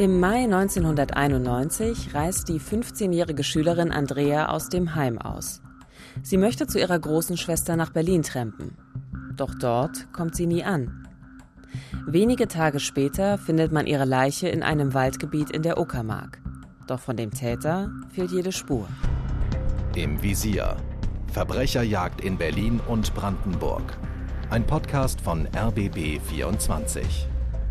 Im Mai 1991 reist die 15-jährige Schülerin Andrea aus dem Heim aus. Sie möchte zu ihrer großen Schwester nach Berlin trampen. Doch dort kommt sie nie an. Wenige Tage später findet man ihre Leiche in einem Waldgebiet in der Uckermark. Doch von dem Täter fehlt jede Spur. Im Visier. Verbrecherjagd in Berlin und Brandenburg. Ein Podcast von RBB 24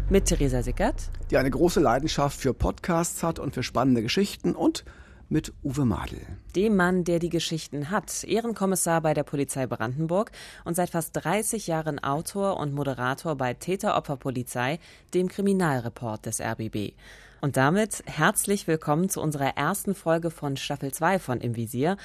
mit Theresa Sickert, die eine große Leidenschaft für Podcasts hat und für spannende Geschichten und mit Uwe Madel. Dem Mann, der die Geschichten hat, Ehrenkommissar bei der Polizei Brandenburg und seit fast 30 Jahren Autor und Moderator bei Täteropferpolizei, dem Kriminalreport des RBB. Und damit herzlich willkommen zu unserer ersten Folge von Staffel 2 von Im Visier.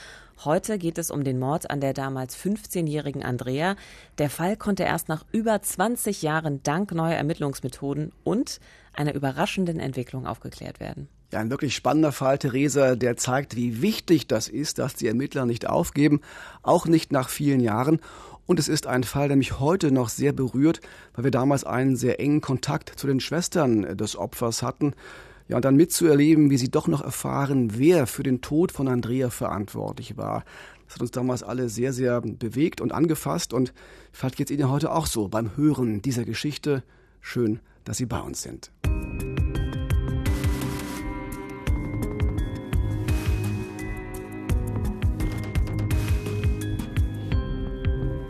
Heute geht es um den Mord an der damals 15-jährigen Andrea. Der Fall konnte erst nach über 20 Jahren dank neuer Ermittlungsmethoden und einer überraschenden Entwicklung aufgeklärt werden. Ja, ein wirklich spannender Fall, Theresa, der zeigt, wie wichtig das ist, dass die Ermittler nicht aufgeben, auch nicht nach vielen Jahren. Und es ist ein Fall, der mich heute noch sehr berührt, weil wir damals einen sehr engen Kontakt zu den Schwestern des Opfers hatten. Ja, und dann mitzuerleben, wie sie doch noch erfahren, wer für den Tod von Andrea verantwortlich war. Das hat uns damals alle sehr, sehr bewegt und angefasst. Und vielleicht geht es Ihnen heute auch so beim Hören dieser Geschichte. Schön, dass Sie bei uns sind.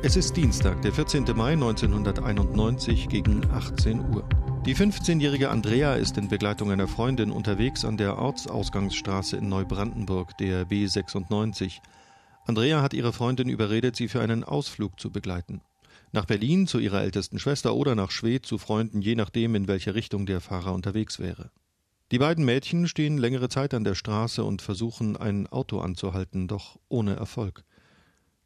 Es ist Dienstag, der 14. Mai 1991 gegen 18 Uhr. Die 15-jährige Andrea ist in Begleitung einer Freundin unterwegs an der Ortsausgangsstraße in Neubrandenburg, der B96. Andrea hat ihre Freundin überredet, sie für einen Ausflug zu begleiten. Nach Berlin zu ihrer ältesten Schwester oder nach Schwedt zu Freunden, je nachdem, in welche Richtung der Fahrer unterwegs wäre. Die beiden Mädchen stehen längere Zeit an der Straße und versuchen, ein Auto anzuhalten, doch ohne Erfolg.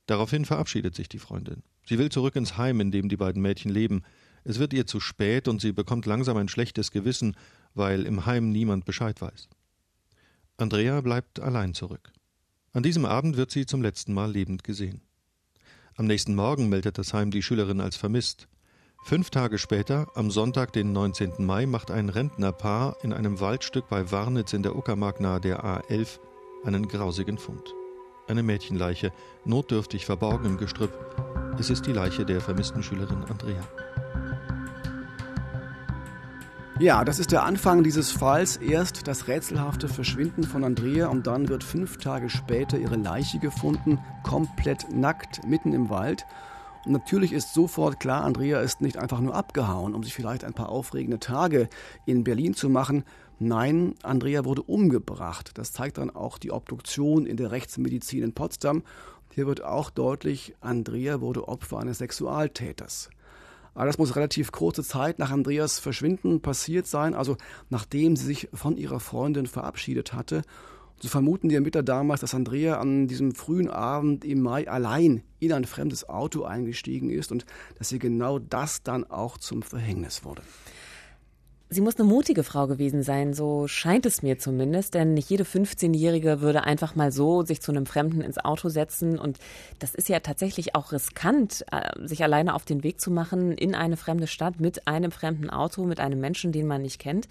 Daraufhin verabschiedet sich die Freundin. Sie will zurück ins Heim, in dem die beiden Mädchen leben. Es wird ihr zu spät und sie bekommt langsam ein schlechtes Gewissen, weil im Heim niemand Bescheid weiß. Andrea bleibt allein zurück. An diesem Abend wird sie zum letzten Mal lebend gesehen. Am nächsten Morgen meldet das Heim die Schülerin als vermisst. Fünf Tage später, am Sonntag, den 19. Mai, macht ein Rentnerpaar in einem Waldstück bei Warnitz in der Uckermark nahe der A11 einen grausigen Fund eine Mädchenleiche, notdürftig verborgen im Gestrüpp. Es ist die Leiche der vermissten Schülerin Andrea. Ja, das ist der Anfang dieses Falls. Erst das rätselhafte Verschwinden von Andrea und dann wird fünf Tage später ihre Leiche gefunden, komplett nackt, mitten im Wald. Und natürlich ist sofort klar, Andrea ist nicht einfach nur abgehauen, um sich vielleicht ein paar aufregende Tage in Berlin zu machen, Nein, Andrea wurde umgebracht. Das zeigt dann auch die Obduktion in der Rechtsmedizin in Potsdam. Hier wird auch deutlich, Andrea wurde Opfer eines Sexualtäters. Aber das muss relativ kurze Zeit nach Andreas Verschwinden passiert sein, also nachdem sie sich von ihrer Freundin verabschiedet hatte. So vermuten die Ermittler damals, dass Andrea an diesem frühen Abend im Mai allein in ein fremdes Auto eingestiegen ist und dass ihr genau das dann auch zum Verhängnis wurde. Sie muss eine mutige Frau gewesen sein, so scheint es mir zumindest, denn nicht jede 15-Jährige würde einfach mal so sich zu einem Fremden ins Auto setzen und das ist ja tatsächlich auch riskant, äh, sich alleine auf den Weg zu machen in eine fremde Stadt mit einem fremden Auto, mit einem Menschen, den man nicht kennt.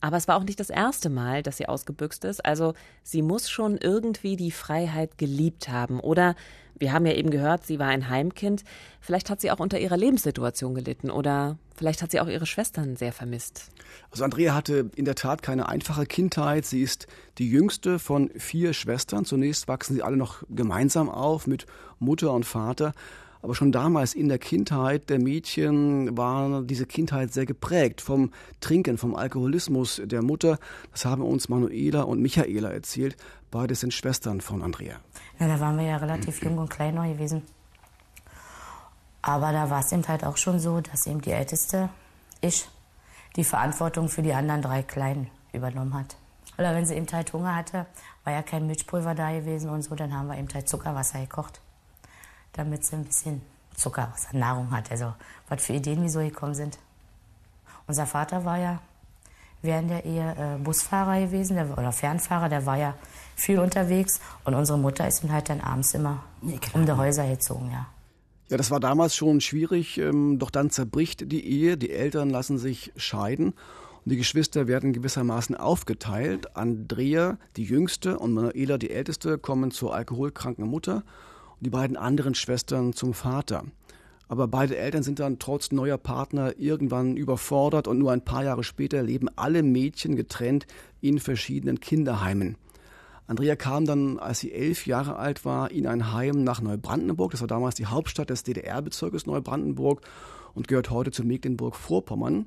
Aber es war auch nicht das erste Mal, dass sie ausgebüxt ist. Also sie muss schon irgendwie die Freiheit geliebt haben. Oder wir haben ja eben gehört, sie war ein Heimkind. Vielleicht hat sie auch unter ihrer Lebenssituation gelitten oder vielleicht hat sie auch ihre Schwestern sehr vermisst. Also Andrea hatte in der Tat keine einfache Kindheit. Sie ist die jüngste von vier Schwestern. Zunächst wachsen sie alle noch gemeinsam auf mit Mutter und Vater. Aber schon damals in der Kindheit der Mädchen war diese Kindheit sehr geprägt vom Trinken, vom Alkoholismus der Mutter. Das haben uns Manuela und Michaela erzählt. Beide sind Schwestern von Andrea. Ja, da waren wir ja relativ jung und klein noch gewesen. Aber da war es eben halt auch schon so, dass eben die Älteste, ich, die Verantwortung für die anderen drei Kleinen übernommen hat. Oder wenn sie eben halt Hunger hatte, war ja kein Milchpulver da gewesen und so, dann haben wir eben halt Zuckerwasser gekocht damit sie ein bisschen Zucker aus der Nahrung hat. Also was für Ideen wie so gekommen sind. Unser Vater war ja während der Ehe äh, Busfahrer gewesen der, oder Fernfahrer, der war ja viel unterwegs und unsere Mutter ist dann halt dann abends immer nee, um die Häuser gezogen, ja. Ja, das war damals schon schwierig, ähm, doch dann zerbricht die Ehe, die Eltern lassen sich scheiden Und die Geschwister werden gewissermaßen aufgeteilt. Andrea, die jüngste, und Manuela, die älteste, kommen zur alkoholkranken Mutter und die beiden anderen Schwestern zum Vater. Aber beide Eltern sind dann trotz neuer Partner irgendwann überfordert und nur ein paar Jahre später leben alle Mädchen getrennt in verschiedenen Kinderheimen. Andrea kam dann, als sie elf Jahre alt war, in ein Heim nach Neubrandenburg. Das war damals die Hauptstadt des DDR-Bezirkes Neubrandenburg und gehört heute zu Mecklenburg-Vorpommern.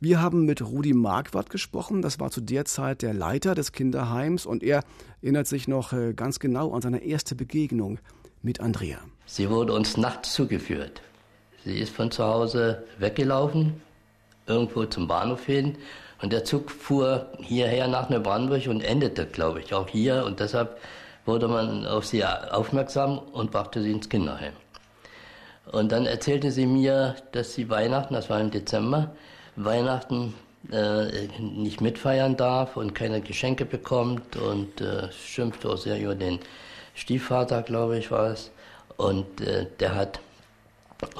Wir haben mit Rudi Marquardt gesprochen. Das war zu der Zeit der Leiter des Kinderheims und er erinnert sich noch äh, ganz genau an seine erste Begegnung mit Andrea. Sie wurde uns nachts zugeführt. Sie ist von zu Hause weggelaufen, irgendwo zum Bahnhof hin und der Zug fuhr hierher nach Neubrandenburg und endete, glaube ich, auch hier. Und deshalb wurde man auf sie aufmerksam und brachte sie ins Kinderheim. Und dann erzählte sie mir, dass sie Weihnachten, das war im Dezember, Weihnachten äh, nicht mitfeiern darf und keine Geschenke bekommt und äh, schimpfte auch sehr über den Stiefvater, glaube ich, war es. Und äh, der hat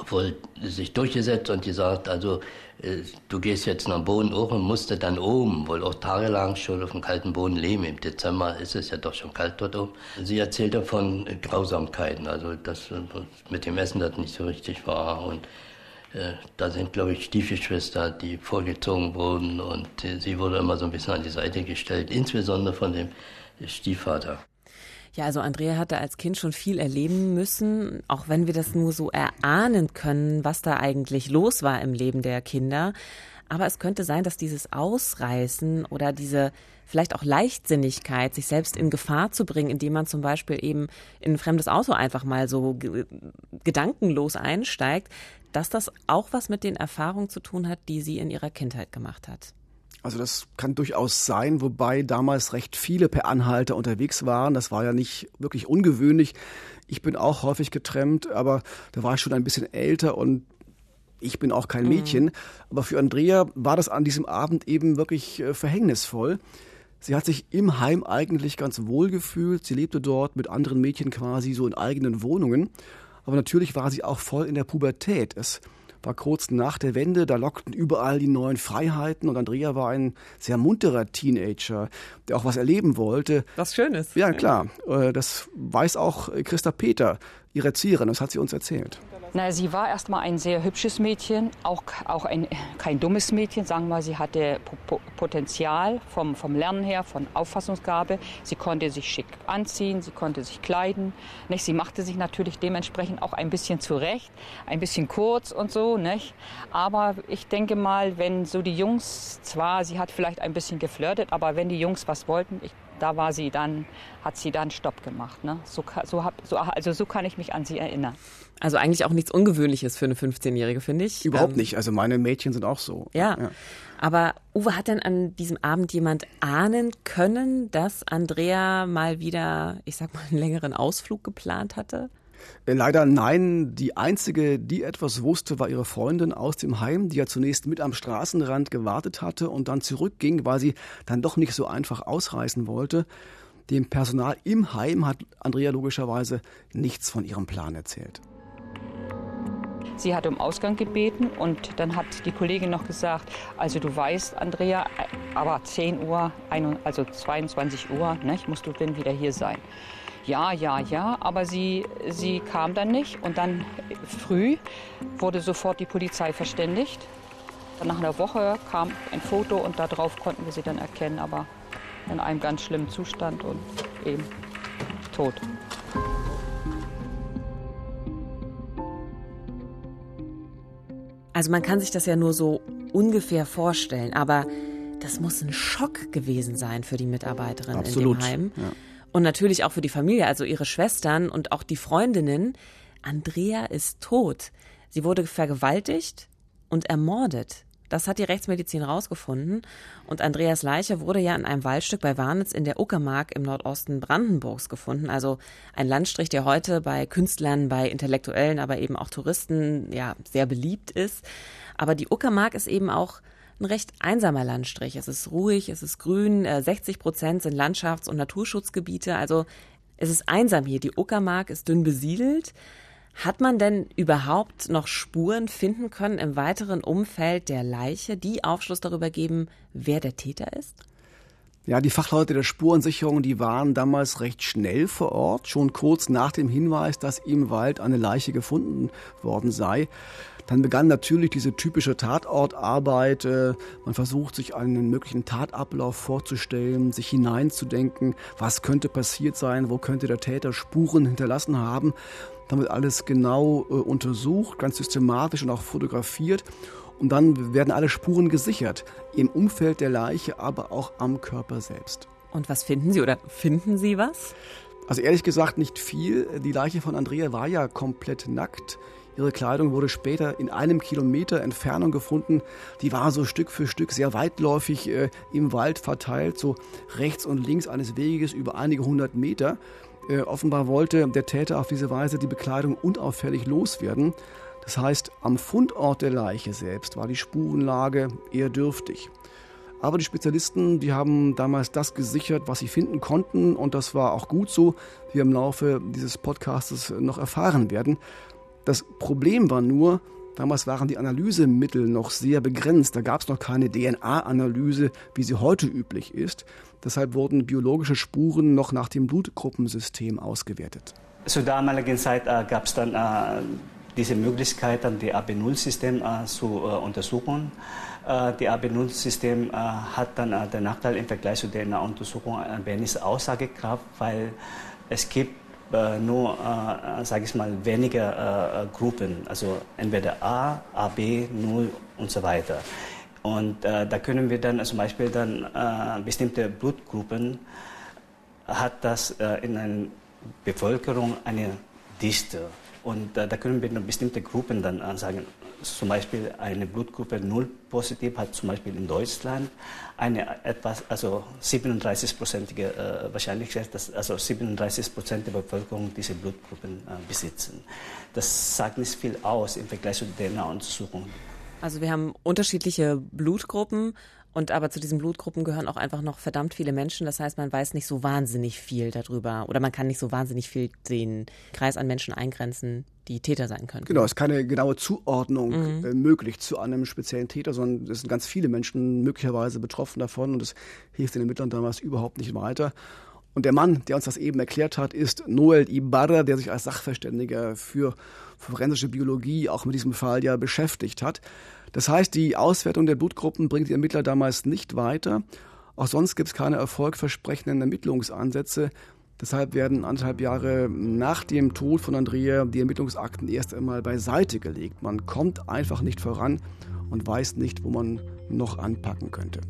wohl sich durchgesetzt und gesagt, also äh, du gehst jetzt nach Boden hoch und musste dann oben, wohl auch tagelang schon auf dem kalten Boden leben. Im Dezember ist es ja doch schon kalt dort oben. Sie erzählte von Grausamkeiten, also dass mit dem Essen das nicht so richtig war und äh, da sind, glaube ich, Stiefgeschwister, die vorgezogen wurden und äh, sie wurde immer so ein bisschen an die Seite gestellt, insbesondere von dem Stiefvater. Ja, also Andrea hatte als Kind schon viel erleben müssen, auch wenn wir das nur so erahnen können, was da eigentlich los war im Leben der Kinder. Aber es könnte sein, dass dieses Ausreißen oder diese vielleicht auch Leichtsinnigkeit, sich selbst in Gefahr zu bringen, indem man zum Beispiel eben in ein fremdes Auto einfach mal so gedankenlos einsteigt, dass das auch was mit den Erfahrungen zu tun hat, die sie in ihrer Kindheit gemacht hat. Also das kann durchaus sein, wobei damals recht viele per Anhalter unterwegs waren. Das war ja nicht wirklich ungewöhnlich. Ich bin auch häufig getrennt, aber da war ich schon ein bisschen älter und ich bin auch kein mhm. Mädchen. Mhm. Aber für Andrea war das an diesem Abend eben wirklich äh, verhängnisvoll. Sie hat sich im Heim eigentlich ganz wohl gefühlt. Sie lebte dort mit anderen Mädchen quasi so in eigenen Wohnungen. Aber natürlich war sie auch voll in der Pubertät. Es war kurz nach der Wende, da lockten überall die neuen Freiheiten und Andrea war ein sehr munterer Teenager, der auch was erleben wollte. Was Schönes. Ja, klar. Äh, das weiß auch Christa Peter, ihre Erzieherin, das hat sie uns erzählt. Na, sie war erst mal ein sehr hübsches Mädchen, auch, auch ein, kein dummes Mädchen, sagen wir. Sie hatte Potenzial vom, vom Lernen her, von Auffassungsgabe. Sie konnte sich schick anziehen, sie konnte sich kleiden. Nicht? Sie machte sich natürlich dementsprechend auch ein bisschen zurecht, ein bisschen kurz und so. Nicht? Aber ich denke mal, wenn so die Jungs, zwar, sie hat vielleicht ein bisschen geflirtet, aber wenn die Jungs was wollten, ich da war sie dann, hat sie dann Stopp gemacht. Ne? So, so, hab, so, also so kann ich mich an sie erinnern. Also eigentlich auch nichts Ungewöhnliches für eine 15-Jährige, finde ich. Überhaupt ähm, nicht. Also meine Mädchen sind auch so. Ja. ja. Aber Uwe, hat denn an diesem Abend jemand ahnen können, dass Andrea mal wieder, ich sag mal, einen längeren Ausflug geplant hatte? Äh, leider nein. Die einzige, die etwas wusste, war ihre Freundin aus dem Heim, die ja zunächst mit am Straßenrand gewartet hatte und dann zurückging, weil sie dann doch nicht so einfach ausreißen wollte. Dem Personal im Heim hat Andrea logischerweise nichts von ihrem Plan erzählt. Sie hat um Ausgang gebeten und dann hat die Kollegin noch gesagt, also du weißt, Andrea, aber 10 Uhr, also 22 Uhr, ne, musst du dann wieder hier sein ja, ja, ja, aber sie, sie kam dann nicht. Und dann früh wurde sofort die Polizei verständigt. Nach einer Woche kam ein Foto und darauf konnten wir sie dann erkennen, aber in einem ganz schlimmen Zustand und eben tot. Also man kann sich das ja nur so ungefähr vorstellen, aber das muss ein Schock gewesen sein für die Mitarbeiterin Absolut. in dem Heim. Ja. Und natürlich auch für die Familie, also ihre Schwestern und auch die Freundinnen. Andrea ist tot. Sie wurde vergewaltigt und ermordet. Das hat die Rechtsmedizin rausgefunden. Und Andreas Leiche wurde ja in einem Waldstück bei Warnitz in der Uckermark im Nordosten Brandenburgs gefunden. Also ein Landstrich, der heute bei Künstlern, bei Intellektuellen, aber eben auch Touristen ja sehr beliebt ist. Aber die Uckermark ist eben auch ein recht einsamer Landstrich. Es ist ruhig, es ist grün, 60 äh, Prozent sind Landschafts- und Naturschutzgebiete. Also es ist einsam hier. Die Uckermark ist dünn besiedelt. Hat man denn überhaupt noch Spuren finden können im weiteren Umfeld der Leiche, die Aufschluss darüber geben, wer der Täter ist? Ja, die Fachleute der Spurensicherung, die waren damals recht schnell vor Ort, schon kurz nach dem Hinweis, dass im Wald eine Leiche gefunden worden sei. Dann begann natürlich diese typische Tatortarbeit. Äh, man versucht sich einen möglichen Tatablauf vorzustellen, sich hineinzudenken, was könnte passiert sein, wo könnte der Täter Spuren hinterlassen haben. Dann wird alles genau äh, untersucht, ganz systematisch und auch fotografiert. Und dann werden alle Spuren gesichert, im Umfeld der Leiche, aber auch am Körper selbst. Und was finden Sie oder finden Sie was? Also ehrlich gesagt nicht viel. Die Leiche von Andrea war ja komplett nackt. Ihre Kleidung wurde später in einem Kilometer Entfernung gefunden. Die war so Stück für Stück sehr weitläufig äh, im Wald verteilt, so rechts und links eines Weges über einige hundert Meter. Äh, offenbar wollte der Täter auf diese Weise die Bekleidung unauffällig loswerden. Das heißt, am Fundort der Leiche selbst war die Spurenlage eher dürftig. Aber die Spezialisten, die haben damals das gesichert, was sie finden konnten und das war auch gut so, wie wir im Laufe dieses Podcasts noch erfahren werden. Das Problem war nur, damals waren die Analysemittel noch sehr begrenzt. Da gab es noch keine DNA-Analyse, wie sie heute üblich ist. Deshalb wurden biologische Spuren noch nach dem Blutgruppensystem ausgewertet. Zur damaligen Zeit äh, gab es dann äh diese Möglichkeit, dann die AB0-System äh, zu äh, untersuchen. Äh, die AB0-System äh, hat dann den Nachteil im Vergleich zu der Untersuchung ein wenig Aussagekraft, weil es gibt äh, nur, sage ich mal, weniger Gruppen, also entweder A, AB, 0 und so weiter. Und da können wir dann zum Beispiel dann bestimmte Blutgruppen hat das in einer Bevölkerung eine Dichte und äh, da können wir bestimmte Gruppen dann äh, sagen. Zum Beispiel eine Blutgruppe 0 positiv hat zum Beispiel in Deutschland eine etwas, also 37-prozentige äh, Wahrscheinlichkeit, dass also 37 Prozent der Bevölkerung diese Blutgruppen äh, besitzen. Das sagt nicht viel aus im Vergleich zu DNA-Untersuchungen. Also wir haben unterschiedliche Blutgruppen und aber zu diesen Blutgruppen gehören auch einfach noch verdammt viele Menschen. Das heißt, man weiß nicht so wahnsinnig viel darüber oder man kann nicht so wahnsinnig viel den Kreis an Menschen eingrenzen, die Täter sein können. Genau, es ist keine genaue Zuordnung mhm. äh, möglich zu einem speziellen Täter, sondern es sind ganz viele Menschen möglicherweise betroffen davon und es hilft den Ermittlern damals überhaupt nicht weiter. Und der Mann, der uns das eben erklärt hat, ist Noel Ibarra, der sich als Sachverständiger für forensische Biologie auch mit diesem Fall ja beschäftigt hat. Das heißt, die Auswertung der Blutgruppen bringt die Ermittler damals nicht weiter. Auch sonst gibt es keine erfolgversprechenden Ermittlungsansätze. Deshalb werden anderthalb Jahre nach dem Tod von Andrea die Ermittlungsakten erst einmal beiseite gelegt. Man kommt einfach nicht voran und weiß nicht, wo man noch anpacken könnte.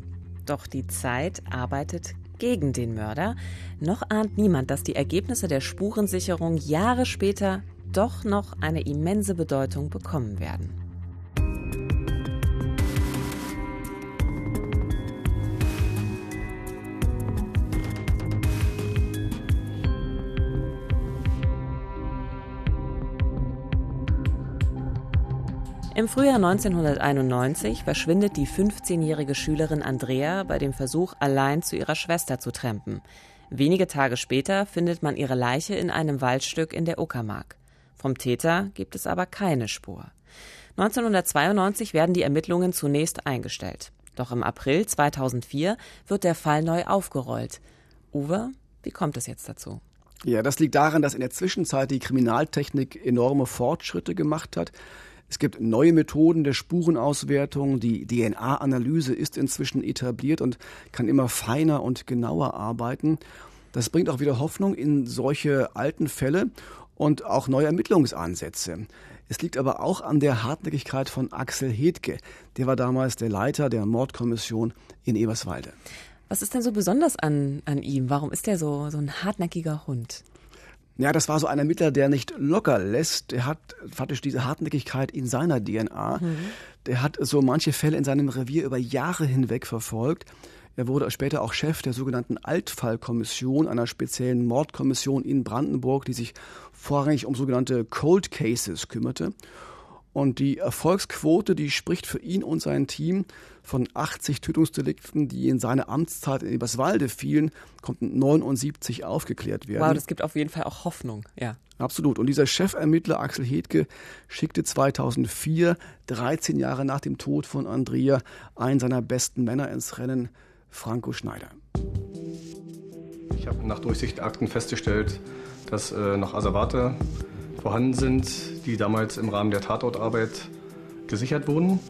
Doch die Zeit arbeitet gegen den Mörder. Noch ahnt niemand, dass die Ergebnisse der Spurensicherung Jahre später doch noch eine immense Bedeutung bekommen werden. Im Frühjahr 1991 verschwindet die 15-jährige Schülerin Andrea bei dem Versuch, allein zu ihrer Schwester zu trampen. Wenige Tage später findet man ihre Leiche in einem Waldstück in der Uckermark. Vom Täter gibt es aber keine Spur. 1992 werden die Ermittlungen zunächst eingestellt. Doch im April 2004 wird der Fall neu aufgerollt. Uwe, wie kommt es jetzt dazu? Ja, das liegt daran, dass in der Zwischenzeit die Kriminaltechnik enorme Fortschritte gemacht hat. Es gibt neue Methoden der Spurenauswertung. Die DNA-Analyse ist inzwischen etabliert und kann immer feiner und genauer arbeiten. Das bringt auch wieder Hoffnung in solche alten Fälle und auch neue Ermittlungsansätze. Es liegt aber auch an der Hartnäckigkeit von Axel Hedke. Der war damals der Leiter der Mordkommission in Eberswalde. Was ist denn so besonders an, an ihm? Warum ist er so, so ein hartnäckiger Hund? Ja, das war so ein Ermittler, der nicht locker lässt. Der hat faktisch diese Hartnäckigkeit in seiner DNA. Mhm. Der hat so manche Fälle in seinem Revier über Jahre hinweg verfolgt. Er wurde später auch Chef der sogenannten Altfallkommission, einer speziellen Mordkommission in Brandenburg, die sich vorrangig um sogenannte Cold Cases kümmerte. Und die Erfolgsquote, die spricht für ihn und sein Team von 80 Tötungsdelikten, die in seine Amtszeit in Eberswalde fielen, konnten 79 aufgeklärt werden. Wow, das gibt auf jeden Fall auch Hoffnung, ja. Absolut. Und dieser Chefermittler Axel Hedke schickte 2004, 13 Jahre nach dem Tod von Andrea, einen seiner besten Männer ins Rennen, Franco Schneider. Ich habe nach Durchsicht Akten festgestellt, dass äh, noch Asservate vorhanden sind, die damals im Rahmen der Tatortarbeit gesichert wurden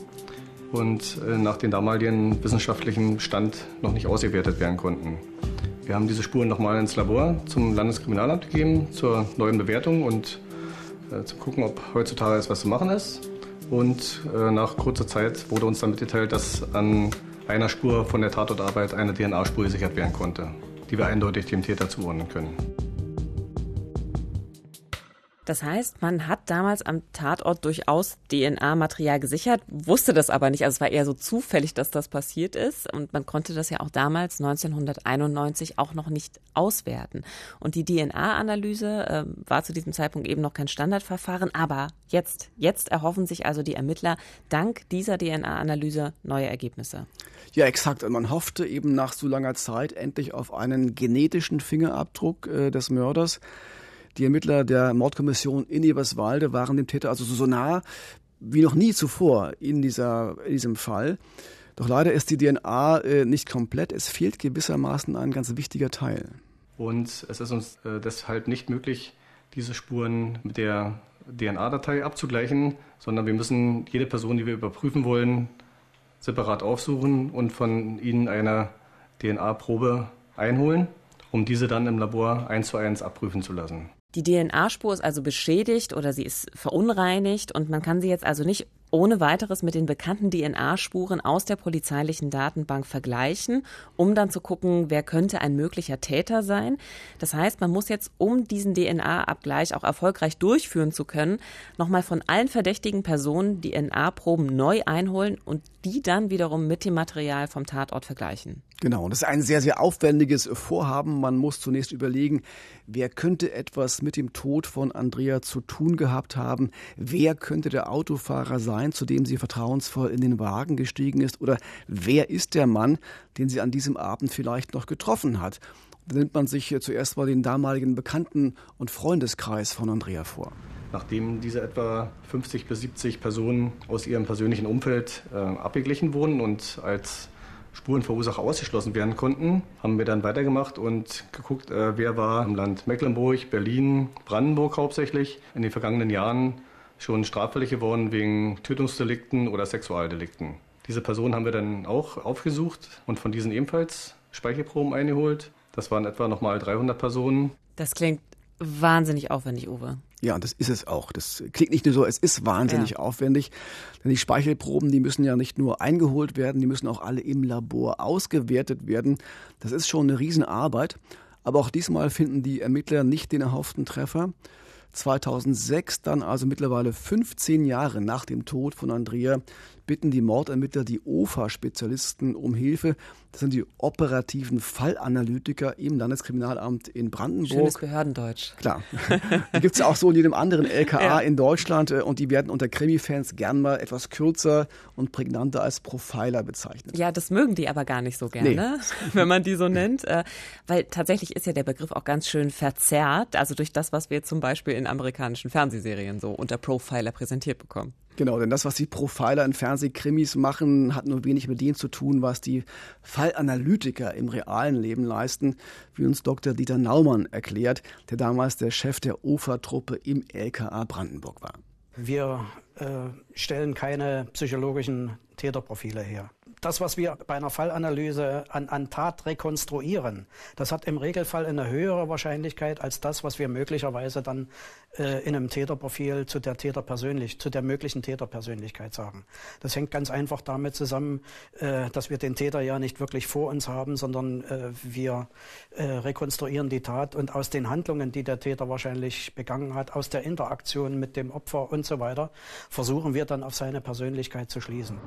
und äh, nach dem damaligen wissenschaftlichen Stand noch nicht ausgewertet werden konnten. Wir haben diese Spuren nochmal ins Labor zum Landeskriminalamt gegeben zur neuen Bewertung und äh, zu gucken, ob heutzutage etwas zu machen ist. Und äh, nach kurzer Zeit wurde uns dann mitgeteilt, dass an einer Spur von der Tatortarbeit eine DNA-Spur gesichert werden konnte, die wir eindeutig dem Täter zuordnen können. Das heißt, man hat damals am Tatort durchaus DNA-Material gesichert, wusste das aber nicht. Also es war eher so zufällig, dass das passiert ist. Und man konnte das ja auch damals 1991 auch noch nicht auswerten. Und die DNA-Analyse äh, war zu diesem Zeitpunkt eben noch kein Standardverfahren. Aber jetzt, jetzt erhoffen sich also die Ermittler dank dieser DNA-Analyse neue Ergebnisse. Ja, exakt. Man hoffte eben nach so langer Zeit endlich auf einen genetischen Fingerabdruck äh, des Mörders. Die Ermittler der Mordkommission in Eberswalde waren dem Täter also so nah wie noch nie zuvor in, dieser, in diesem Fall. Doch leider ist die DNA äh, nicht komplett. Es fehlt gewissermaßen ein ganz wichtiger Teil. Und es ist uns äh, deshalb nicht möglich, diese Spuren mit der DNA-Datei abzugleichen, sondern wir müssen jede Person, die wir überprüfen wollen, separat aufsuchen und von ihnen eine DNA-Probe einholen, um diese dann im Labor eins zu eins abprüfen zu lassen. Die DNA-Spur ist also beschädigt oder sie ist verunreinigt und man kann sie jetzt also nicht ohne weiteres mit den bekannten DNA-Spuren aus der polizeilichen Datenbank vergleichen, um dann zu gucken, wer könnte ein möglicher Täter sein. Das heißt, man muss jetzt, um diesen DNA-Abgleich auch erfolgreich durchführen zu können, nochmal von allen verdächtigen Personen DNA-Proben neu einholen und die dann wiederum mit dem Material vom Tatort vergleichen. Genau, das ist ein sehr, sehr aufwendiges Vorhaben. Man muss zunächst überlegen, wer könnte etwas mit dem Tod von Andrea zu tun gehabt haben? Wer könnte der Autofahrer sein, zu dem sie vertrauensvoll in den Wagen gestiegen ist? Oder wer ist der Mann, den sie an diesem Abend vielleicht noch getroffen hat? Da nimmt man sich zuerst mal den damaligen Bekannten- und Freundeskreis von Andrea vor. Nachdem diese etwa 50 bis 70 Personen aus ihrem persönlichen Umfeld äh, abgeglichen wurden und als Spurenverursacher ausgeschlossen werden konnten, haben wir dann weitergemacht und geguckt, äh, wer war im Land Mecklenburg, Berlin, Brandenburg hauptsächlich in den vergangenen Jahren schon straffällig geworden wegen Tötungsdelikten oder Sexualdelikten. Diese Personen haben wir dann auch aufgesucht und von diesen ebenfalls Speichelproben eingeholt. Das waren etwa nochmal 300 Personen. Das klingt wahnsinnig aufwendig, Uwe. Ja, das ist es auch. Das klingt nicht nur so, es ist wahnsinnig ja. aufwendig. Denn die Speichelproben, die müssen ja nicht nur eingeholt werden, die müssen auch alle im Labor ausgewertet werden. Das ist schon eine Riesenarbeit. Aber auch diesmal finden die Ermittler nicht den erhofften Treffer. 2006, dann also mittlerweile 15 Jahre nach dem Tod von Andrea, bitten die Mordermittler die OFA-Spezialisten um Hilfe. Das sind die operativen Fallanalytiker im Landeskriminalamt in Brandenburg. Schönes Behördendeutsch. Klar. Die gibt es ja auch so in jedem anderen LKA ja. in Deutschland äh, und die werden unter Krimi-Fans gern mal etwas kürzer und prägnanter als Profiler bezeichnet. Ja, das mögen die aber gar nicht so gerne, nee. wenn man die so nennt. Äh, weil tatsächlich ist ja der Begriff auch ganz schön verzerrt, also durch das, was wir zum Beispiel in amerikanischen Fernsehserien so unter Profiler präsentiert bekommen. Genau, denn das, was die Profiler in Fernsehkrimis machen, hat nur wenig mit dem zu tun, was die Fallanalytiker im realen Leben leisten, wie uns Dr. Dieter Naumann erklärt, der damals der Chef der OFA-Truppe im LKA Brandenburg war. Wir stellen keine psychologischen Täterprofile her das, was wir bei einer Fallanalyse an, an Tat rekonstruieren, das hat im Regelfall eine höhere Wahrscheinlichkeit als das, was wir möglicherweise dann äh, in einem Täterprofil zu der Täterpersönlich, zu der möglichen Täterpersönlichkeit sagen. Das hängt ganz einfach damit zusammen, äh, dass wir den Täter ja nicht wirklich vor uns haben, sondern äh, wir äh, rekonstruieren die Tat und aus den Handlungen, die der Täter wahrscheinlich begangen hat, aus der Interaktion mit dem Opfer und so weiter, versuchen wir dann auf seine Persönlichkeit zu schließen.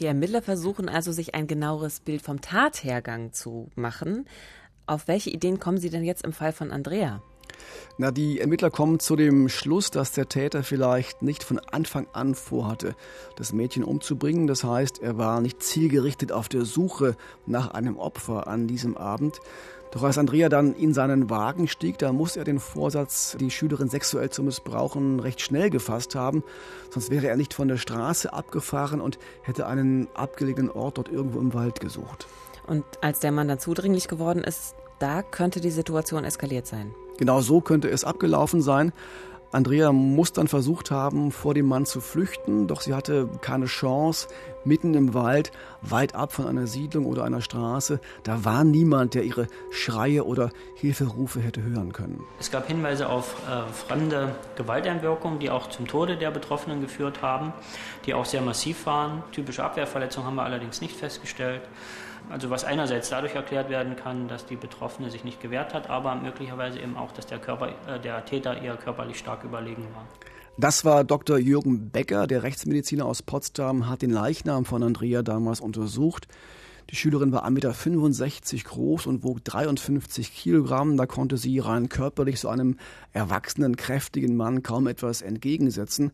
Die Ermittler versuchen also, sich ein genaueres Bild vom Tathergang zu machen. Auf welche Ideen kommen Sie denn jetzt im Fall von Andrea? Na, die Ermittler kommen zu dem Schluss, dass der Täter vielleicht nicht von Anfang an vorhatte, das Mädchen umzubringen. Das heißt, er war nicht zielgerichtet auf der Suche nach einem Opfer an diesem Abend. Doch als Andrea dann in seinen Wagen stieg, da muss er den Vorsatz, die Schülerin sexuell zu missbrauchen, recht schnell gefasst haben. Sonst wäre er nicht von der Straße abgefahren und hätte einen abgelegenen Ort dort irgendwo im Wald gesucht. Und als der Mann dann zudringlich geworden ist, da könnte die Situation eskaliert sein. Genau so könnte es abgelaufen sein. Andrea muss dann versucht haben, vor dem Mann zu flüchten, doch sie hatte keine Chance. Mitten im Wald, weit ab von einer Siedlung oder einer Straße, da war niemand, der ihre Schreie oder Hilferufe hätte hören können. Es gab Hinweise auf äh, fremde Gewalteinwirkungen, die auch zum Tode der Betroffenen geführt haben, die auch sehr massiv waren. Typische Abwehrverletzungen haben wir allerdings nicht festgestellt. Also was einerseits dadurch erklärt werden kann, dass die Betroffene sich nicht gewehrt hat, aber möglicherweise eben auch, dass der, Körper, äh, der Täter eher körperlich stark überlegen war. Das war Dr. Jürgen Becker, der Rechtsmediziner aus Potsdam, hat den Leichnam von Andrea damals untersucht. Die Schülerin war 1,65 Meter groß und wog 53 Kilogramm. Da konnte sie rein körperlich so einem erwachsenen, kräftigen Mann kaum etwas entgegensetzen.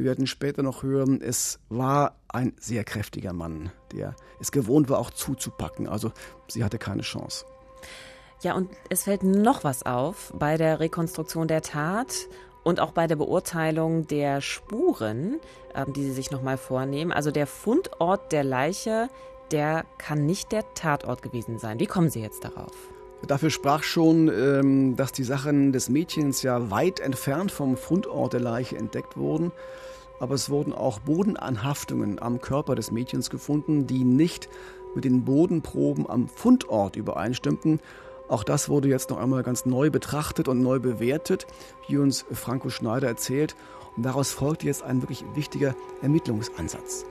Wir werden später noch hören, es war ein sehr kräftiger Mann, der es gewohnt war, auch zuzupacken. Also sie hatte keine Chance. Ja, und es fällt noch was auf bei der Rekonstruktion der Tat und auch bei der Beurteilung der Spuren, ähm, die sie sich nochmal vornehmen. Also der Fundort der Leiche, der kann nicht der Tatort gewesen sein. Wie kommen Sie jetzt darauf? Dafür sprach schon, ähm, dass die Sachen des Mädchens ja weit entfernt vom Fundort der Leiche entdeckt wurden aber es wurden auch Bodenanhaftungen am Körper des Mädchens gefunden, die nicht mit den Bodenproben am Fundort übereinstimmten. Auch das wurde jetzt noch einmal ganz neu betrachtet und neu bewertet, wie uns Franco Schneider erzählt. Und daraus folgt jetzt ein wirklich wichtiger Ermittlungsansatz.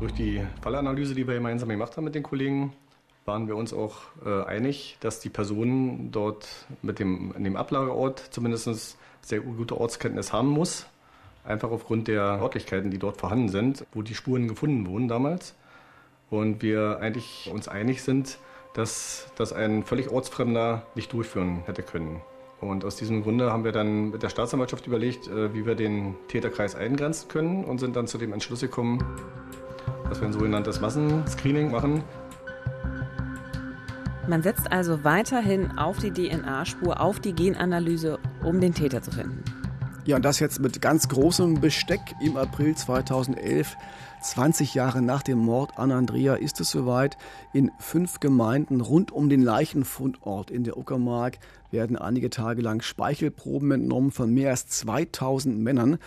Durch die Fallanalyse, die wir gemeinsam gemacht haben mit den Kollegen, waren wir uns auch äh, einig, dass die Person dort mit dem, in dem Ablageort zumindest sehr gute Ortskenntnis haben muss. Einfach aufgrund der Örtlichkeiten, die dort vorhanden sind, wo die Spuren gefunden wurden damals. Und wir eigentlich uns einig sind, dass das ein völlig Ortsfremder nicht durchführen hätte können. Und aus diesem Grunde haben wir dann mit der Staatsanwaltschaft überlegt, äh, wie wir den Täterkreis eingrenzen können und sind dann zu dem Entschluss gekommen, dass wir ein sogenanntes Massenscreening machen. Man setzt also weiterhin auf die DNA-Spur, auf die Genanalyse, um den Täter zu finden. Ja, und das jetzt mit ganz großem Besteck im April 2011. 20 Jahre nach dem Mord an Andrea ist es soweit. In fünf Gemeinden rund um den Leichenfundort in der Uckermark werden einige Tage lang Speichelproben entnommen von mehr als 2000 Männern.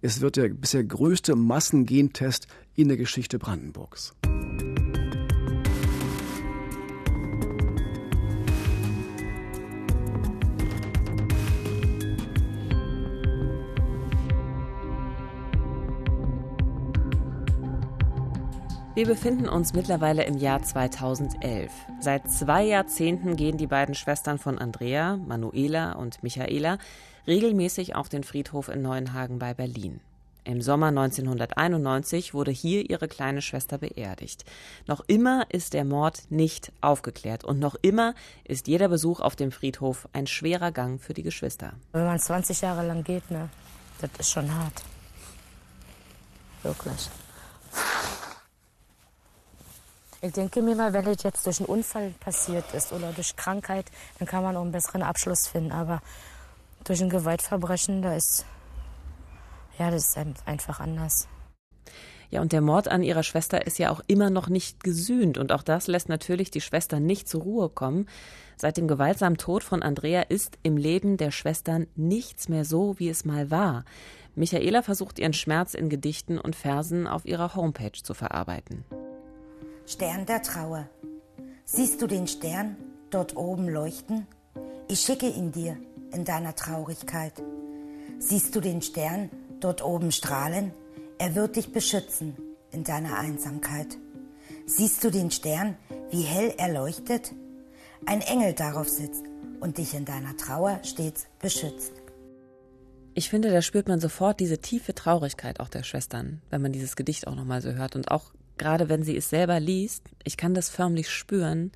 Es wird der bisher größte Massengentest in der Geschichte Brandenburgs. Wir befinden uns mittlerweile im Jahr 2011. Seit zwei Jahrzehnten gehen die beiden Schwestern von Andrea, Manuela und Michaela, regelmäßig auf den Friedhof in Neuenhagen bei Berlin. Im Sommer 1991 wurde hier ihre kleine Schwester beerdigt. Noch immer ist der Mord nicht aufgeklärt und noch immer ist jeder Besuch auf dem Friedhof ein schwerer Gang für die Geschwister. Wenn man 20 Jahre lang geht, ne, das ist schon hart. Wirklich. Ich denke mir mal, wenn das jetzt durch einen Unfall passiert ist oder durch Krankheit, dann kann man auch einen besseren Abschluss finden. Aber durch ein Gewaltverbrechen, da ist, ja, das ist einfach anders. Ja, und der Mord an ihrer Schwester ist ja auch immer noch nicht gesühnt. Und auch das lässt natürlich die Schwester nicht zur Ruhe kommen. Seit dem gewaltsamen Tod von Andrea ist im Leben der Schwestern nichts mehr so, wie es mal war. Michaela versucht ihren Schmerz in Gedichten und Versen auf ihrer Homepage zu verarbeiten. Stern der Trauer. Siehst du den Stern dort oben leuchten? Ich schicke ihn dir in deiner Traurigkeit. Siehst du den Stern dort oben strahlen? Er wird dich beschützen in deiner Einsamkeit. Siehst du den Stern, wie hell er leuchtet? Ein Engel darauf sitzt und dich in deiner Trauer stets beschützt. Ich finde, da spürt man sofort diese tiefe Traurigkeit auch der Schwestern, wenn man dieses Gedicht auch nochmal so hört und auch gerade wenn sie es selber liest, ich kann das förmlich spüren,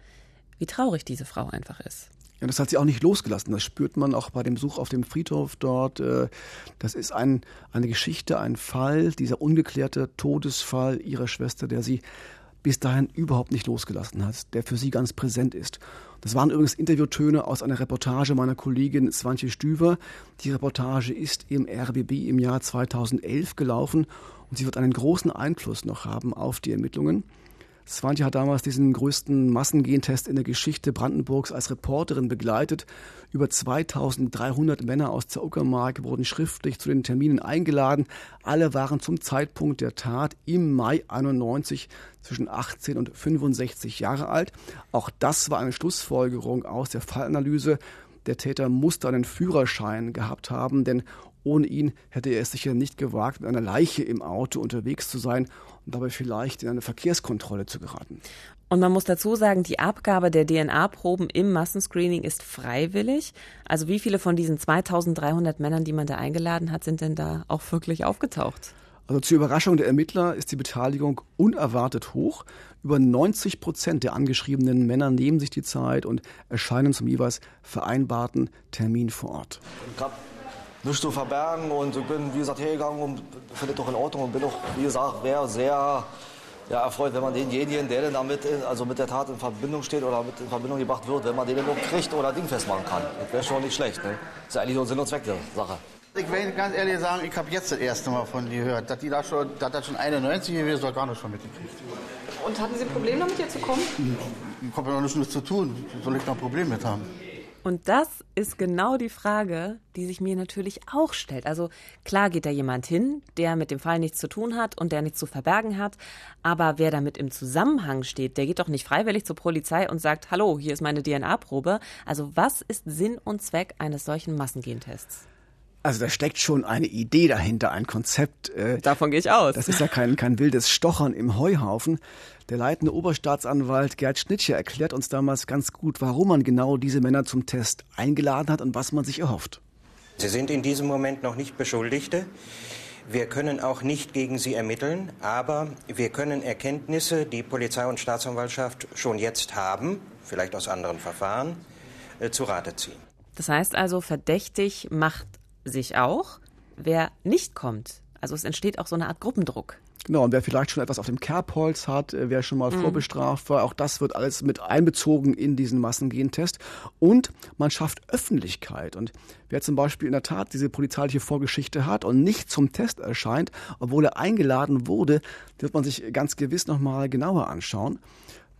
wie traurig diese Frau einfach ist. Ja, das hat sie auch nicht losgelassen. Das spürt man auch bei dem Besuch auf dem Friedhof dort. Äh, das ist ein, eine Geschichte, ein Fall, dieser ungeklärte Todesfall ihrer Schwester, der sie bis dahin überhaupt nicht losgelassen hat, der für sie ganz präsent ist. Das waren übrigens Interviewtöne aus einer Reportage meiner Kollegin Swantje Stüver. Die Reportage ist im RBB im Jahr 2011 gelaufen und sie wird einen großen Einfluss noch haben auf die Ermittlungen. Swantje hat damals diesen größten Massengentest in der Geschichte Brandenburgs als Reporterin begleitet. Über 2300 Männer aus der Uckermark wurden schriftlich zu den Terminen eingeladen. Alle waren zum Zeitpunkt der Tat im Mai 91 zwischen 18 und 65 Jahre alt. Auch das war eine Schlussfolgerung aus der Fallanalyse. Der Täter musste einen Führerschein gehabt haben, denn ohne ihn hätte er es sicher nicht gewagt, mit einer Leiche im Auto unterwegs zu sein und dabei vielleicht in eine Verkehrskontrolle zu geraten. Und man muss dazu sagen, die Abgabe der DNA-Proben im Massenscreening ist freiwillig. Also wie viele von diesen 2300 Männern, die man da eingeladen hat, sind denn da auch wirklich aufgetaucht? Also zur Überraschung der Ermittler ist die Beteiligung unerwartet hoch. Über 90 Prozent der angeschriebenen Männer nehmen sich die Zeit und erscheinen zum jeweils vereinbarten Termin vor Ort. Ich habe nichts zu verbergen und bin, wie gesagt, hergegangen und finde doch in Ordnung und bin auch, wie gesagt, wäre sehr ja, erfreut, wenn man denjenigen, der denn damit also mit der Tat in Verbindung steht oder mit in Verbindung gebracht wird, wenn man den noch kriegt oder Ding festmachen kann. Das wäre schon nicht schlecht. Ne? Das ist eigentlich nur Sinn und Zweck der Sache. Ich will ganz ehrlich sagen, ich habe jetzt das erste Mal von dir gehört. Dass die da schon, dass das schon 91 gewesen ist, gar nicht schon mitgekriegt. Und hatten Sie Probleme damit, hier zu kommen? Ich habe ja noch nichts zu tun. Soll ich noch ein Problem mit haben? Und das ist genau die Frage, die sich mir natürlich auch stellt. Also klar geht da jemand hin, der mit dem Fall nichts zu tun hat und der nichts zu verbergen hat. Aber wer damit im Zusammenhang steht, der geht doch nicht freiwillig zur Polizei und sagt, hallo, hier ist meine DNA-Probe. Also was ist Sinn und Zweck eines solchen Massengentests? Also da steckt schon eine Idee dahinter, ein Konzept. Äh, Davon gehe ich aus. Das ist ja kein, kein wildes Stochern im Heuhaufen. Der leitende Oberstaatsanwalt Gerd Schnitscher erklärt uns damals ganz gut, warum man genau diese Männer zum Test eingeladen hat und was man sich erhofft. Sie sind in diesem Moment noch nicht Beschuldigte. Wir können auch nicht gegen sie ermitteln, aber wir können Erkenntnisse, die Polizei und Staatsanwaltschaft schon jetzt haben, vielleicht aus anderen Verfahren, äh, zu Rate ziehen. Das heißt also, verdächtig macht sich auch, wer nicht kommt. Also es entsteht auch so eine Art Gruppendruck. Genau, und wer vielleicht schon etwas auf dem Kerbholz hat, äh, wer schon mal mhm. vorbestraft war, auch das wird alles mit einbezogen in diesen Massengentest. Und man schafft Öffentlichkeit. Und wer zum Beispiel in der Tat diese polizeiliche Vorgeschichte hat und nicht zum Test erscheint, obwohl er eingeladen wurde, wird man sich ganz gewiss nochmal genauer anschauen.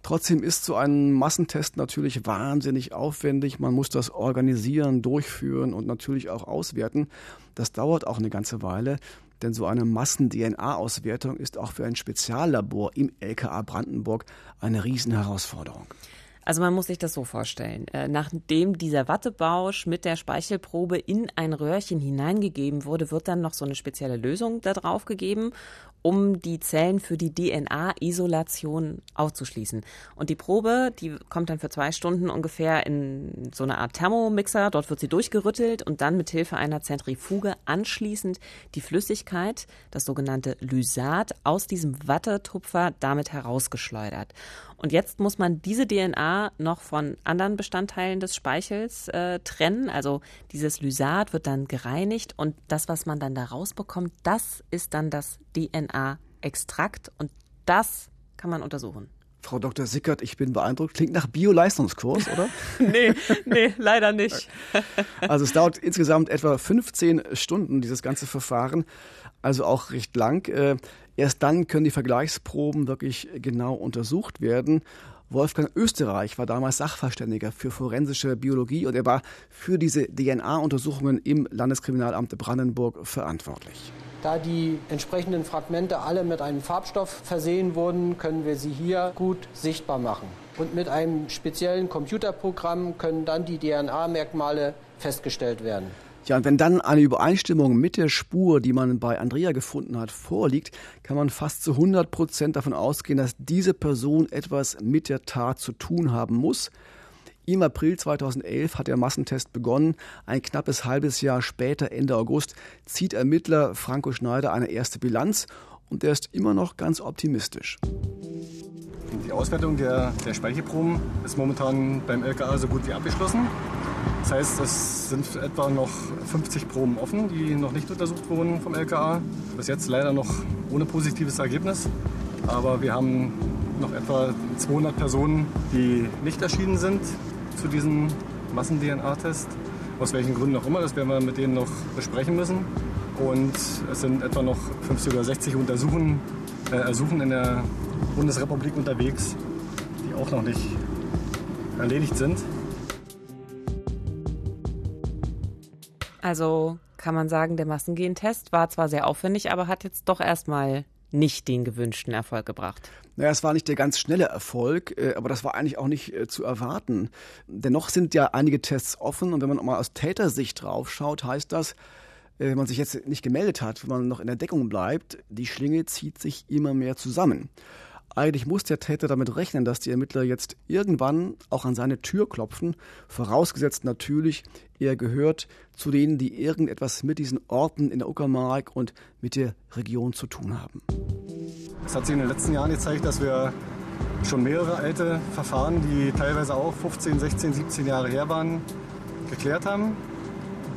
Trotzdem ist so ein Massentest natürlich wahnsinnig aufwendig. Man muss das organisieren, durchführen und natürlich auch auswerten. Das dauert auch eine ganze Weile, denn so eine Massen-DNA-Auswertung ist auch für ein Speziallabor im LKA Brandenburg eine Riesenherausforderung. Also man muss sich das so vorstellen. Äh, nachdem dieser Wattebausch mit der Speichelprobe in ein Röhrchen hineingegeben wurde, wird dann noch so eine spezielle Lösung da drauf gegeben um die Zellen für die DNA-Isolation auszuschließen. Und die Probe, die kommt dann für zwei Stunden ungefähr in so eine Art Thermomixer. Dort wird sie durchgerüttelt und dann mit Hilfe einer Zentrifuge anschließend die Flüssigkeit, das sogenannte Lysat, aus diesem Wattetupfer damit herausgeschleudert. Und jetzt muss man diese DNA noch von anderen Bestandteilen des Speichels äh, trennen. Also dieses Lysat wird dann gereinigt und das, was man dann da rausbekommt, das ist dann das DNA-Extrakt und das kann man untersuchen. Frau Dr. Sickert, ich bin beeindruckt. Klingt nach Bio-Leistungskurs, oder? nee, nee, leider nicht. also es dauert insgesamt etwa 15 Stunden, dieses ganze Verfahren. Also auch recht lang. Äh, Erst dann können die Vergleichsproben wirklich genau untersucht werden. Wolfgang Österreich war damals Sachverständiger für forensische Biologie und er war für diese DNA-Untersuchungen im Landeskriminalamt Brandenburg verantwortlich. Da die entsprechenden Fragmente alle mit einem Farbstoff versehen wurden, können wir sie hier gut sichtbar machen. Und mit einem speziellen Computerprogramm können dann die DNA-Merkmale festgestellt werden. Ja, und wenn dann eine Übereinstimmung mit der Spur, die man bei Andrea gefunden hat, vorliegt, kann man fast zu 100 Prozent davon ausgehen, dass diese Person etwas mit der Tat zu tun haben muss. Im April 2011 hat der Massentest begonnen. Ein knappes halbes Jahr später, Ende August, zieht Ermittler Franco Schneider eine erste Bilanz und er ist immer noch ganz optimistisch. Die Auswertung der, der Speichelproben ist momentan beim LKA so gut wie abgeschlossen. Das heißt, es sind etwa noch 50 Proben offen, die noch nicht untersucht wurden vom LKA. Bis jetzt leider noch ohne positives Ergebnis. Aber wir haben noch etwa 200 Personen, die nicht erschienen sind zu diesem Massen-DNA-Test. Aus welchen Gründen auch immer, das werden wir mit denen noch besprechen müssen. Und es sind etwa noch 50 oder 60 Untersuchen, äh, Ersuchen in der Bundesrepublik unterwegs, die auch noch nicht erledigt sind. Also kann man sagen, der Massengentest war zwar sehr aufwendig, aber hat jetzt doch erstmal nicht den gewünschten Erfolg gebracht. Naja, es war nicht der ganz schnelle Erfolg, äh, aber das war eigentlich auch nicht äh, zu erwarten. Dennoch sind ja einige Tests offen und wenn man mal aus Tätersicht draufschaut, heißt das, wenn man sich jetzt nicht gemeldet hat, wenn man noch in der Deckung bleibt, die Schlinge zieht sich immer mehr zusammen. Eigentlich muss der Täter damit rechnen, dass die Ermittler jetzt irgendwann auch an seine Tür klopfen, vorausgesetzt natürlich, er gehört zu denen, die irgendetwas mit diesen Orten in der Uckermark und mit der Region zu tun haben. Es hat sich in den letzten Jahren gezeigt, dass wir schon mehrere alte Verfahren, die teilweise auch 15, 16, 17 Jahre her waren, geklärt haben,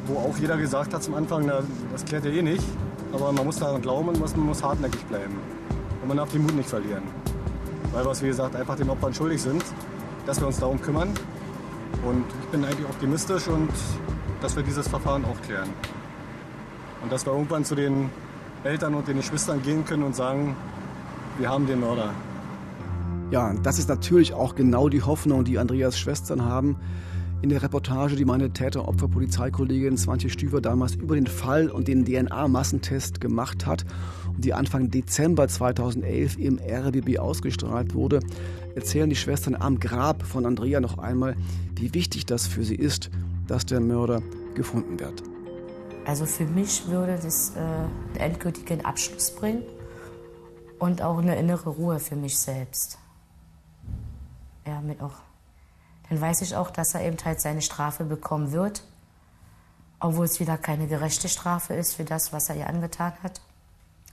wo auch jeder gesagt hat zum Anfang, na, das klärt er eh nicht, aber man muss daran glauben und man muss hartnäckig bleiben. Und man darf den Mut nicht verlieren. Weil wir wie gesagt, einfach den Opfern schuldig sind, dass wir uns darum kümmern. Und ich bin eigentlich optimistisch und dass wir dieses Verfahren auch klären. Und dass wir irgendwann zu den Eltern und den Geschwistern gehen können und sagen, wir haben den Mörder. Ja, das ist natürlich auch genau die Hoffnung, die Andreas Schwestern haben. In der Reportage, die meine Täter-Opfer-Polizeikollegin Swantje Stüver damals über den Fall und den DNA-Massentest gemacht hat und die Anfang Dezember 2011 im RBB ausgestrahlt wurde, erzählen die Schwestern am Grab von Andrea noch einmal, wie wichtig das für sie ist, dass der Mörder gefunden wird. Also für mich würde das äh, einen endgültigen Abschluss bringen und auch eine innere Ruhe für mich selbst. Ja, mit auch. Dann weiß ich auch, dass er eben halt seine Strafe bekommen wird, obwohl es wieder keine gerechte Strafe ist für das, was er ihr angetan hat.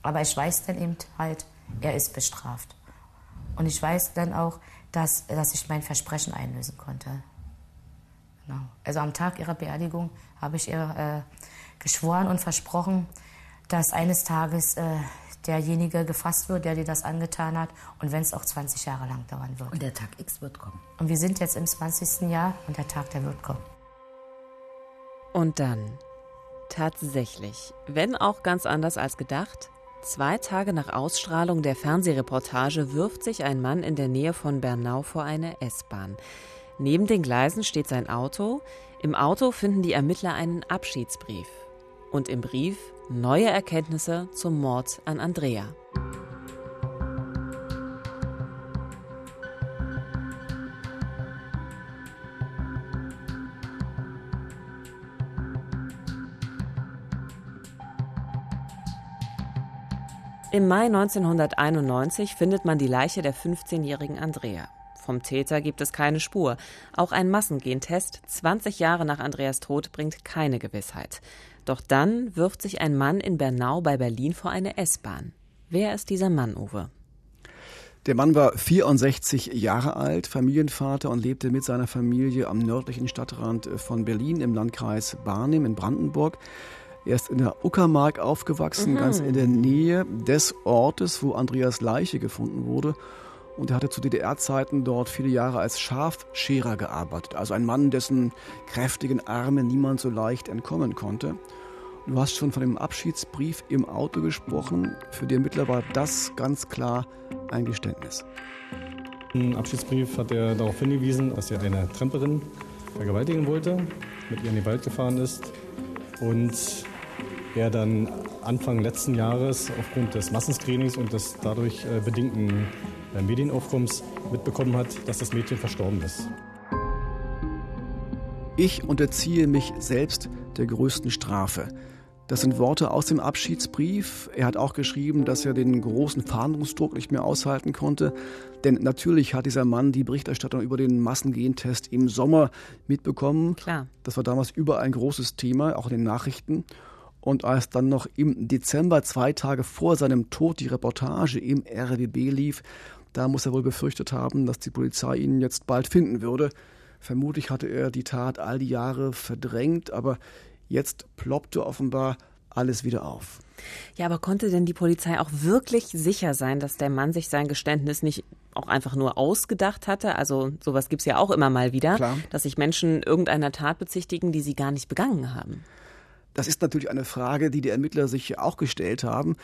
Aber ich weiß dann eben halt, er ist bestraft. Und ich weiß dann auch, dass, dass ich mein Versprechen einlösen konnte. Genau. Also am Tag ihrer Beerdigung habe ich ihr äh, geschworen und versprochen, dass eines Tages äh, derjenige gefasst wird, der dir das angetan hat und wenn es auch 20 Jahre lang dauern wird. Und der Tag X wird kommen. Und wir sind jetzt im 20. Jahr und der Tag, der wird kommen. Und dann, tatsächlich, wenn auch ganz anders als gedacht, Zwei Tage nach Ausstrahlung der Fernsehreportage wirft sich ein Mann in der Nähe von Bernau vor eine S-Bahn. Neben den Gleisen steht sein Auto. Im Auto finden die Ermittler einen Abschiedsbrief. Und im Brief neue Erkenntnisse zum Mord an Andrea. Im Mai 1991 findet man die Leiche der 15-jährigen Andrea. Vom Täter gibt es keine Spur. Auch ein Massengentest 20 Jahre nach Andreas Tod bringt keine Gewissheit. Doch dann wirft sich ein Mann in Bernau bei Berlin vor eine S-Bahn. Wer ist dieser Mann, Uwe? Der Mann war 64 Jahre alt, Familienvater und lebte mit seiner Familie am nördlichen Stadtrand von Berlin im Landkreis Barnim in Brandenburg. Er ist in der Uckermark aufgewachsen, mhm. ganz in der Nähe des Ortes, wo Andreas Leiche gefunden wurde. Und er hatte zu DDR-Zeiten dort viele Jahre als Schafscherer gearbeitet. Also ein Mann, dessen kräftigen Arme niemand so leicht entkommen konnte. Du hast schon von dem Abschiedsbrief im Auto gesprochen. Für die Ermittler war das ganz klar ein Geständnis. Im Abschiedsbrief hat er darauf hingewiesen, dass er eine Tramperin vergewaltigen wollte, mit ihr in den Wald gefahren ist und er dann Anfang letzten Jahres aufgrund des Massenscreenings und des dadurch äh, bedingten Medienaufkommens mitbekommen hat, dass das Mädchen verstorben ist. Ich unterziehe mich selbst der größten Strafe. Das sind Worte aus dem Abschiedsbrief. Er hat auch geschrieben, dass er den großen Fahndungsdruck nicht mehr aushalten konnte. Denn natürlich hat dieser Mann die Berichterstattung über den Massengentest im Sommer mitbekommen. Klar. Das war damals überall ein großes Thema, auch in den Nachrichten. Und als dann noch im Dezember, zwei Tage vor seinem Tod, die Reportage im RWB lief, Da muss er wohl befürchtet haben, dass die Polizei ihn jetzt bald finden würde. Vermutlich hatte er die Tat all die Jahre verdrängt, aber jetzt ploppte offenbar alles wieder auf. Ja, aber konnte denn die Polizei auch wirklich sicher sein, dass der Mann sich sein Geständnis nicht auch einfach nur ausgedacht hatte? Also sowas gibt es ja auch immer mal wieder, Klar. dass sich Menschen irgendeiner Tat bezichtigen, die sie gar nicht begangen haben. Das ist natürlich eine Frage, die die Ermittler sich auch gestellt haben.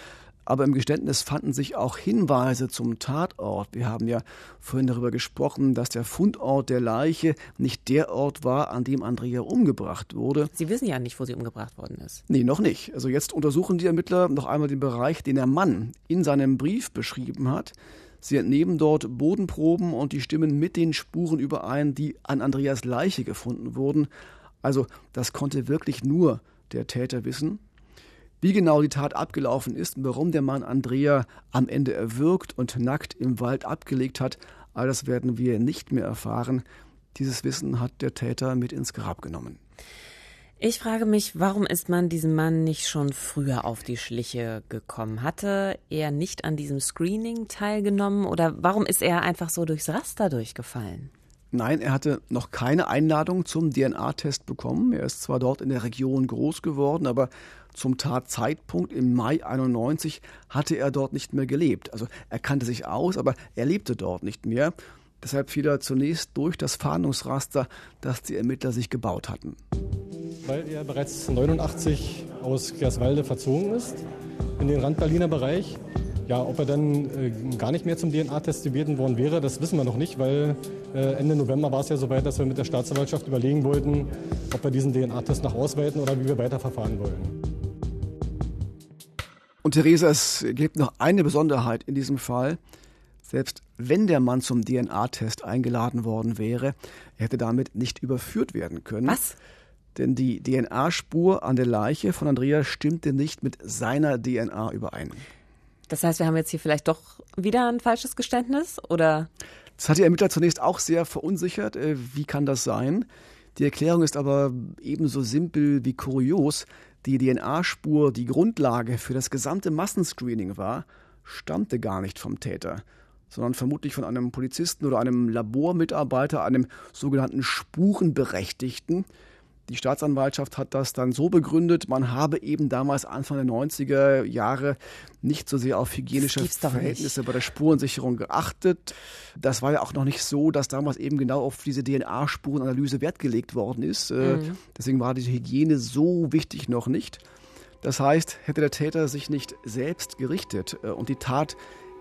Aber im Geständnis fanden sich auch Hinweise zum Tatort. Wir haben ja vorhin darüber gesprochen, dass der Fundort der Leiche nicht der Ort war, an dem Andrea umgebracht wurde. Sie wissen ja nicht, wo sie umgebracht worden ist. Nee, noch nicht. Also jetzt untersuchen die Ermittler noch einmal den Bereich, den der Mann in seinem Brief beschrieben hat. Sie entnehmen dort Bodenproben und die stimmen mit den Spuren überein, die an Andreas Leiche gefunden wurden. Also das konnte wirklich nur der Täter wissen. Wie genau die Tat abgelaufen ist und warum der Mann Andrea am Ende erwürgt und nackt im Wald abgelegt hat, all das werden wir nicht mehr erfahren. Dieses Wissen hat der Täter mit ins Grab genommen. Ich frage mich, warum ist man diesem Mann nicht schon früher auf die Schliche gekommen? Hatte er nicht an diesem Screening teilgenommen oder warum ist er einfach so durchs Raster durchgefallen? Nein, er hatte noch keine Einladung zum DNA-Test bekommen. Er ist zwar dort in der Region groß geworden, aber zum Tatzeitpunkt im Mai 91 hatte er dort nicht mehr gelebt. Also er kannte sich aus, aber er lebte dort nicht mehr. Deshalb fiel er zunächst durch das Fahndungsraster, das die Ermittler sich gebaut hatten. Weil er bereits 89 aus Gerswalde verzogen ist, in den Randberliner Bereich. Ja, ob er dann äh, gar nicht mehr zum DNA-Test gebeten worden wäre, das wissen wir noch nicht, weil Ende November war es ja soweit, dass wir mit der Staatsanwaltschaft überlegen wollten, ob wir diesen DNA-Test noch ausweiten oder wie wir weiterverfahren wollen. Und Theresa, es gibt noch eine Besonderheit in diesem Fall. Selbst wenn der Mann zum DNA-Test eingeladen worden wäre, er hätte damit nicht überführt werden können. Was? Denn die DNA-Spur an der Leiche von Andrea stimmte nicht mit seiner DNA überein. Das heißt, wir haben jetzt hier vielleicht doch wieder ein falsches Geständnis oder? Das hat die Ermittler zunächst auch sehr verunsichert. Äh, wie kann das sein? Die Erklärung ist aber ebenso simpel wie kurios. Die DNA-Spur, die Grundlage für das gesamte Massenscreening war, stammte gar nicht vom Täter, sondern vermutlich von einem Polizisten oder einem Labormitarbeiter, einem sogenannten Spurenberechtigten. Die Staatsanwaltschaft hat das dann so begründet, man habe eben damals Anfang der 90er Jahre nicht so sehr auf hygienische Verhältnisse bei der Spurensicherung geachtet. Das war ja auch noch nicht so, dass damals eben genau auf diese DNA-Spurenanalyse Wert gelegt worden ist. Äh, mhm. Deswegen war diese Hygiene so wichtig noch nicht. Das heißt, hätte der Täter sich nicht selbst gerichtet äh, und die Tat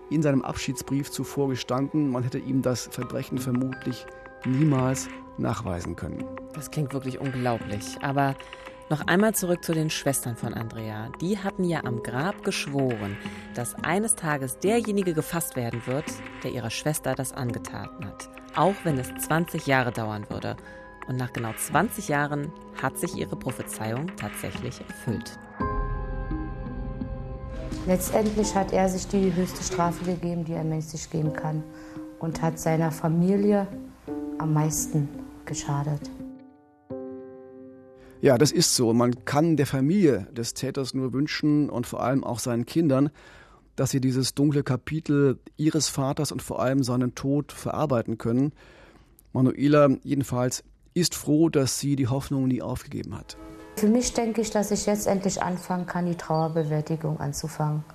in seinem Abschiedsbrief zuvor gestanden, man hätte ihm das Verbrechen vermutlich niemals nachweisen können. Das klingt wirklich unglaublich. Aber noch einmal zurück zu den Schwestern von Andrea. Die hatten ja am Grab geschworen, dass eines Tages derjenige gefasst werden wird, der ihrer Schwester das angetan hat. Auch wenn es 20 Jahre dauern würde. Und nach genau 20 Jahren hat sich ihre Prophezeiung tatsächlich erfüllt. Letztendlich hat er sich die höchste Strafe gegeben, die er menschlich geben kann. Und hat seiner Familie am meisten geschadet. Ja, das ist so. Man kann der Familie des Täters nur wünschen und vor allem auch seinen Kindern, dass sie dieses dunkle Kapitel ihres Vaters und vor allem seinen Tod verarbeiten können. Manuela jedenfalls ist froh, dass sie die Hoffnung nie aufgegeben hat. Für mich denke ich, dass ich jetzt endlich anfangen kann, die Trauerbewältigung anzufangen.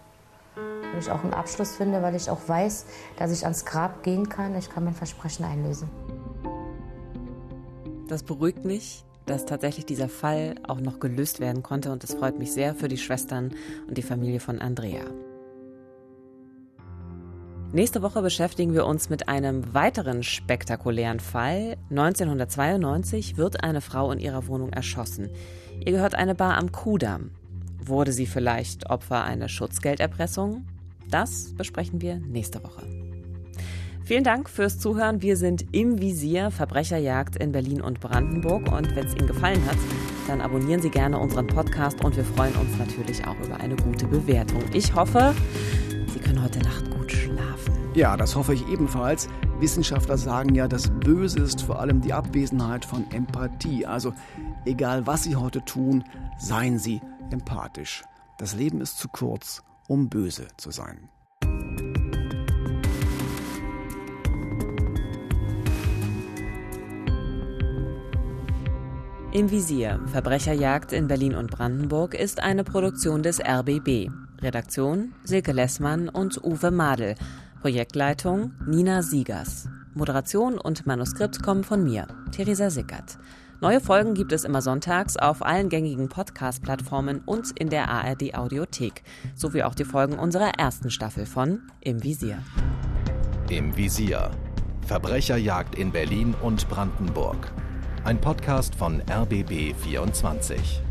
Wenn ich auch einen Abschluss finde, weil ich auch weiß, dass ich ans Grab gehen kann. Ich kann mein Versprechen einlösen. Das beruhigt mich, dass tatsächlich dieser Fall auch noch gelöst werden konnte und es freut mich sehr für die Schwestern und die Familie von Andrea. Nächste Woche beschäftigen wir uns mit einem weiteren spektakulären Fall. 1992 wird eine Frau in ihrer Wohnung erschossen. Ihr gehört eine Bar am Kudamm. Wurde sie vielleicht Opfer einer Schutzgelderpressung? Das besprechen wir nächste Woche. Vielen Dank fürs Zuhören. Wir sind im Visier Verbrecherjagd in Berlin und Brandenburg. Und wenn es Ihnen gefallen hat, dann abonnieren Sie gerne unseren Podcast und wir freuen uns natürlich auch über eine gute Bewertung. Ich hoffe, Sie können heute Nacht gut schlafen. Ja, das hoffe ich ebenfalls. Wissenschaftler sagen ja, das Böse ist vor allem die Abwesenheit von Empathie. Also egal was Sie heute tun, seien Sie empathisch. Das Leben ist zu kurz, um böse zu sein. Im Visier Verbrecherjagd in Berlin und Brandenburg ist eine Produktion des RBB. Redaktion Silke Lessmann und Uwe Madel. Projektleitung Nina Siegers. Moderation und Manuskript kommen von mir, Theresa Sickert. Neue Folgen gibt es immer sonntags auf allen gängigen Podcast-Plattformen und in der ARD Audiothek, sowie auch die Folgen unserer ersten Staffel von Im Visier. Im Visier. Verbrecherjagd in Berlin und Brandenburg. Ein Podcast von RBB 24.